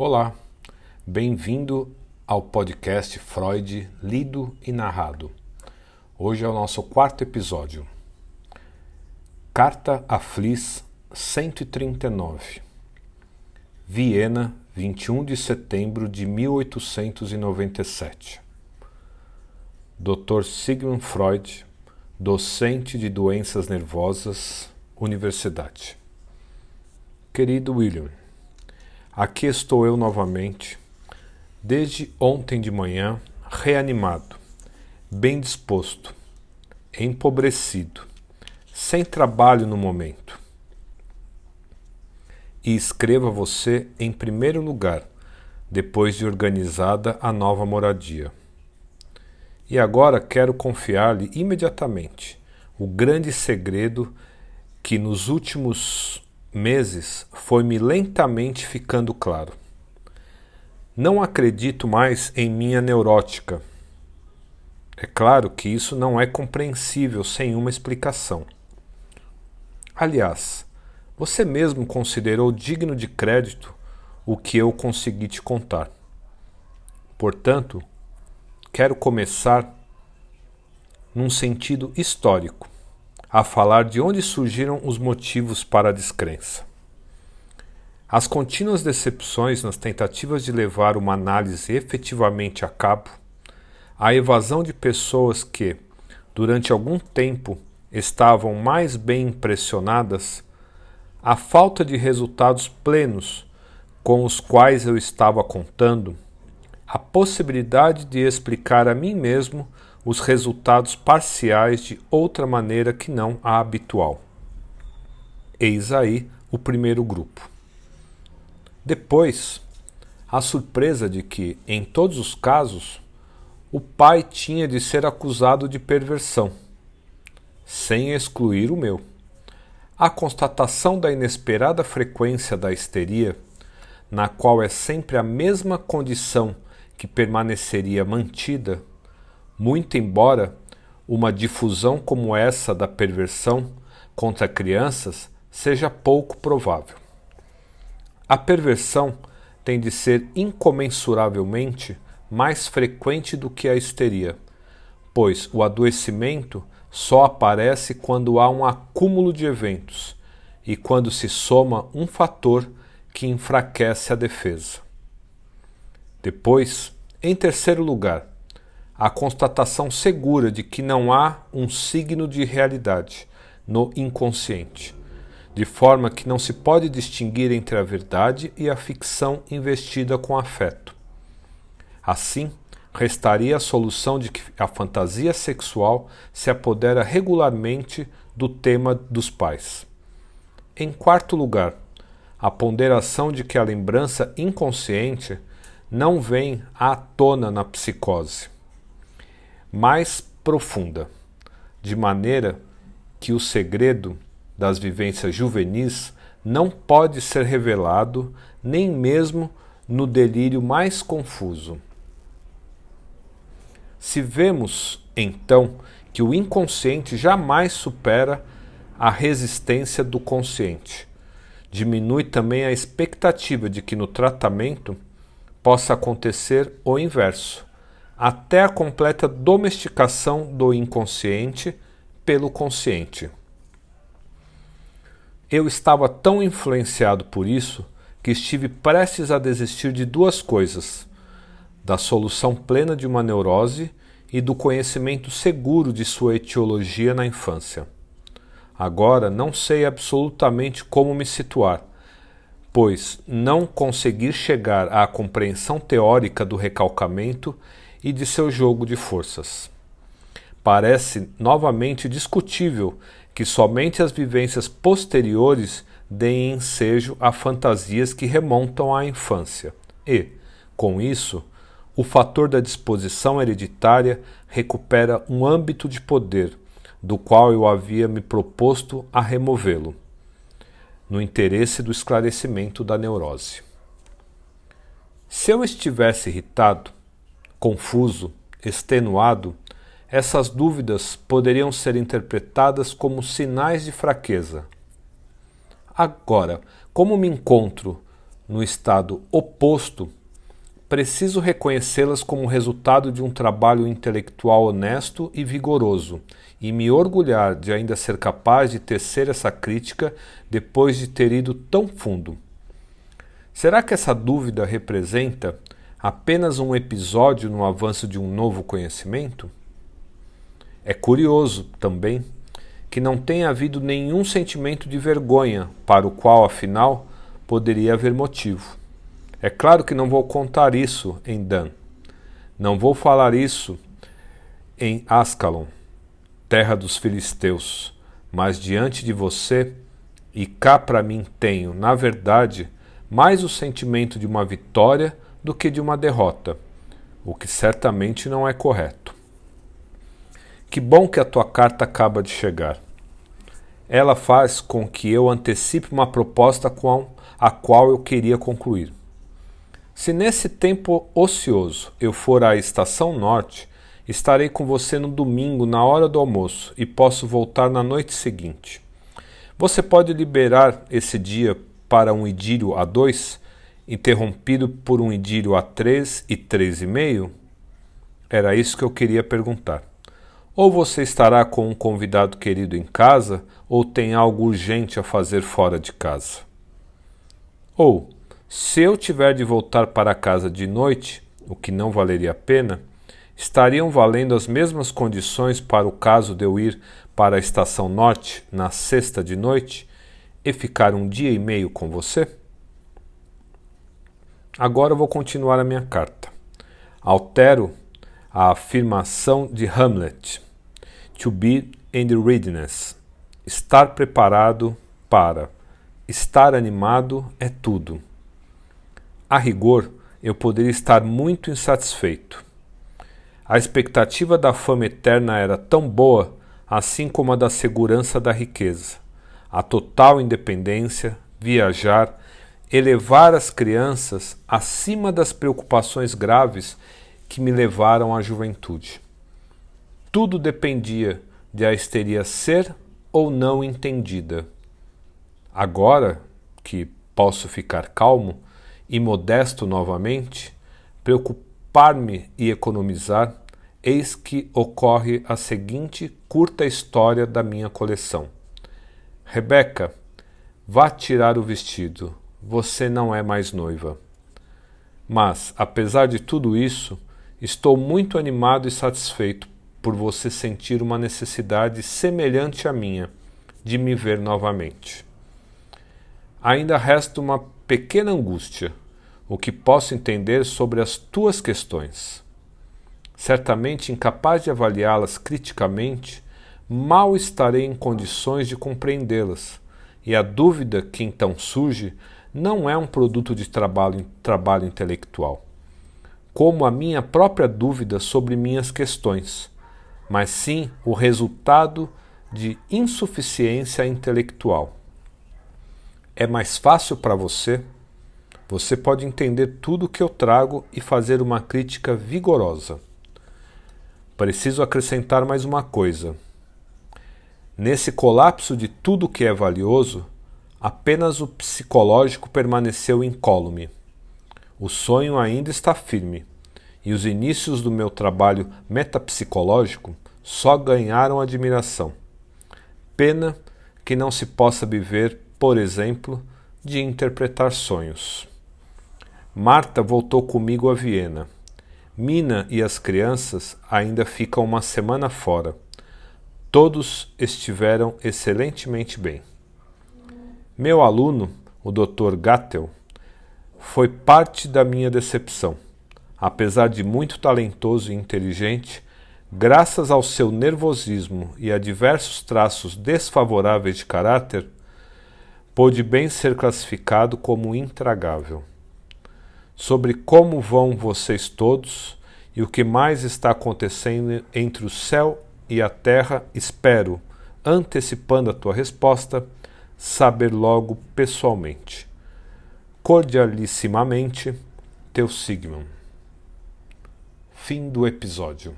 Olá, bem-vindo ao podcast Freud Lido e Narrado. Hoje é o nosso quarto episódio. Carta a Fliss 139. Viena, 21 de setembro de 1897. Dr. Sigmund Freud, docente de doenças nervosas, Universidade. Querido William, aqui estou eu novamente, desde ontem de manhã, reanimado, bem disposto, empobrecido, sem trabalho no momento. E escrevo a você em primeiro lugar, depois de organizada a nova moradia. E agora quero confiar-lhe imediatamente o grande segredo que nos últimos meses foi-me lentamente ficando claro. Não acredito mais em minha neurótica. É claro que isso não é compreensível sem uma explicação. Aliás, você mesmo considerou digno de crédito o que eu consegui te contar. Portanto, quero começar num sentido histórico, a falar de onde surgiram os motivos para a descrença. As contínuas decepções nas tentativas de levar uma análise efetivamente a cabo, a evasão de pessoas que, durante algum tempo, estavam mais bem impressionadas, a falta de resultados plenos com os quais eu estava contando, a possibilidade de explicar a mim mesmo os resultados parciais de outra maneira que não a habitual. Eis aí o primeiro grupo. Depois, a surpresa de que, em todos os casos, o pai tinha de ser acusado de perversão, sem excluir o meu. A constatação da inesperada frequência da histeria, na qual é sempre a mesma condição que permaneceria mantida, muito embora uma difusão como essa da perversão contra crianças seja pouco provável. A perversão tem de ser incomensuravelmente mais frequente do que a histeria, pois o adoecimento só aparece quando há um acúmulo de eventos e quando se soma um fator que enfraquece a defesa. Depois, em terceiro lugar, a constatação segura de que não há um signo de realidade no inconsciente, de forma que não se pode distinguir entre a verdade e a ficção investida com afeto. Assim, restaria a solução de que a fantasia sexual se apodera regularmente do tema dos pais. Em quarto lugar, a ponderação de que a lembrança inconsciente não vem à tona na psicose, mais profunda, de maneira que o segredo das vivências juvenis não pode ser revelado nem mesmo no delírio mais confuso. Se vemos, então, que o inconsciente jamais supera a resistência do consciente, diminui também a expectativa de que no tratamento possa acontecer o inverso, até a completa domesticação do inconsciente pelo consciente. Eu estava tão influenciado por isso que estive prestes a desistir de duas coisas: da solução plena de uma neurose e do conhecimento seguro de sua etiologia na infância. Agora não sei absolutamente como me situar, pois não conseguir chegar à compreensão teórica do recalcamento e de seu jogo de forças. Parece novamente discutível que somente as vivências posteriores deem ensejo a fantasias que remontam à infância e, com isso, o fator da disposição hereditária recupera um âmbito de poder do qual eu havia me proposto a removê-lo, no interesse do esclarecimento da neurose. Se eu estivesse irritado, confuso, extenuado, essas dúvidas poderiam ser interpretadas como sinais de fraqueza. Agora, como me encontro no estado oposto, preciso reconhecê-las como resultado de um trabalho intelectual honesto e vigoroso, e me orgulhar de ainda ser capaz de tecer essa crítica depois de ter ido tão fundo. Será que essa dúvida representa apenas um episódio no avanço de um novo conhecimento? É curioso também que não tenha havido nenhum sentimento de vergonha, para o qual, afinal, poderia haver motivo. É claro que não vou contar isso em Dan. Não vou falar isso em Ascalon, terra dos filisteus, mas diante de você, e cá para mim tenho, na verdade, mais o sentimento de uma vitória do que de uma derrota, o que certamente não é correto. Que bom que a tua carta acaba de chegar. Ela faz com que eu antecipe uma proposta com a qual eu queria concluir. Se nesse tempo ocioso eu for à Estação Norte, estarei com você no domingo na hora do almoço e posso voltar na noite seguinte. Você pode liberar esse dia para um idílio a dois, interrompido por um idílio a três e três e meio? Era isso que eu queria perguntar. Ou você estará com um convidado querido em casa, ou tem algo urgente a fazer fora de casa. Ou, se eu tiver de voltar para casa de noite, o que não valeria a pena, estariam valendo as mesmas condições para o caso de eu ir para a estação norte na sexta de noite e ficar um dia e meio com você? Agora vou continuar a minha carta. Altero a afirmação de Hamlet: To be in the readiness. Estar preparado para. Estar animado é tudo. A rigor, eu poderia estar muito insatisfeito. A expectativa da fama eterna era tão boa, assim como a da segurança da riqueza. A total independência, viajar, elevar as crianças acima das preocupações graves que me levaram à juventude. Tudo dependia de a histeria ser ou não entendida. Agora que posso ficar calmo e modesto novamente, preocupar-me e economizar, eis que ocorre a seguinte curta história da minha coleção. Rebeca, vá tirar o vestido, você não é mais noiva. Mas, apesar de tudo isso, estou muito animado e satisfeito por você sentir uma necessidade semelhante à minha de me ver novamente ainda resta uma pequena angústia, o que posso entender sobre as tuas questões. Certamente incapaz de avaliá-las criticamente, mal estarei em condições de compreendê-las, e a dúvida que então surge não é um produto de trabalho, trabalho intelectual, como a minha própria dúvida sobre minhas questões, mas sim o resultado de insuficiência intelectual é mais fácil para você, você pode entender tudo que eu trago e fazer uma crítica vigorosa. Preciso acrescentar mais uma coisa. Nesse colapso de tudo que é valioso, apenas o psicológico permaneceu incólume. O sonho ainda está firme, e os inícios do meu trabalho metapsicológico só ganharam admiração. Pena que não se possa viver por exemplo, de interpretar sonhos. Marta voltou comigo a Viena. Mina e as crianças ainda ficam uma semana fora. Todos estiveram excelentemente bem. Meu aluno, o Dr. Gattel, foi parte da minha decepção. Apesar de muito talentoso e inteligente, graças ao seu nervosismo e a diversos traços desfavoráveis de caráter, pôde bem ser classificado como intragável. Sobre como vão vocês todos e o que mais está acontecendo entre o céu e a terra, espero, antecipando a tua resposta, saber logo pessoalmente. Cordialissimamente, teu Sigmund. Fim do episódio.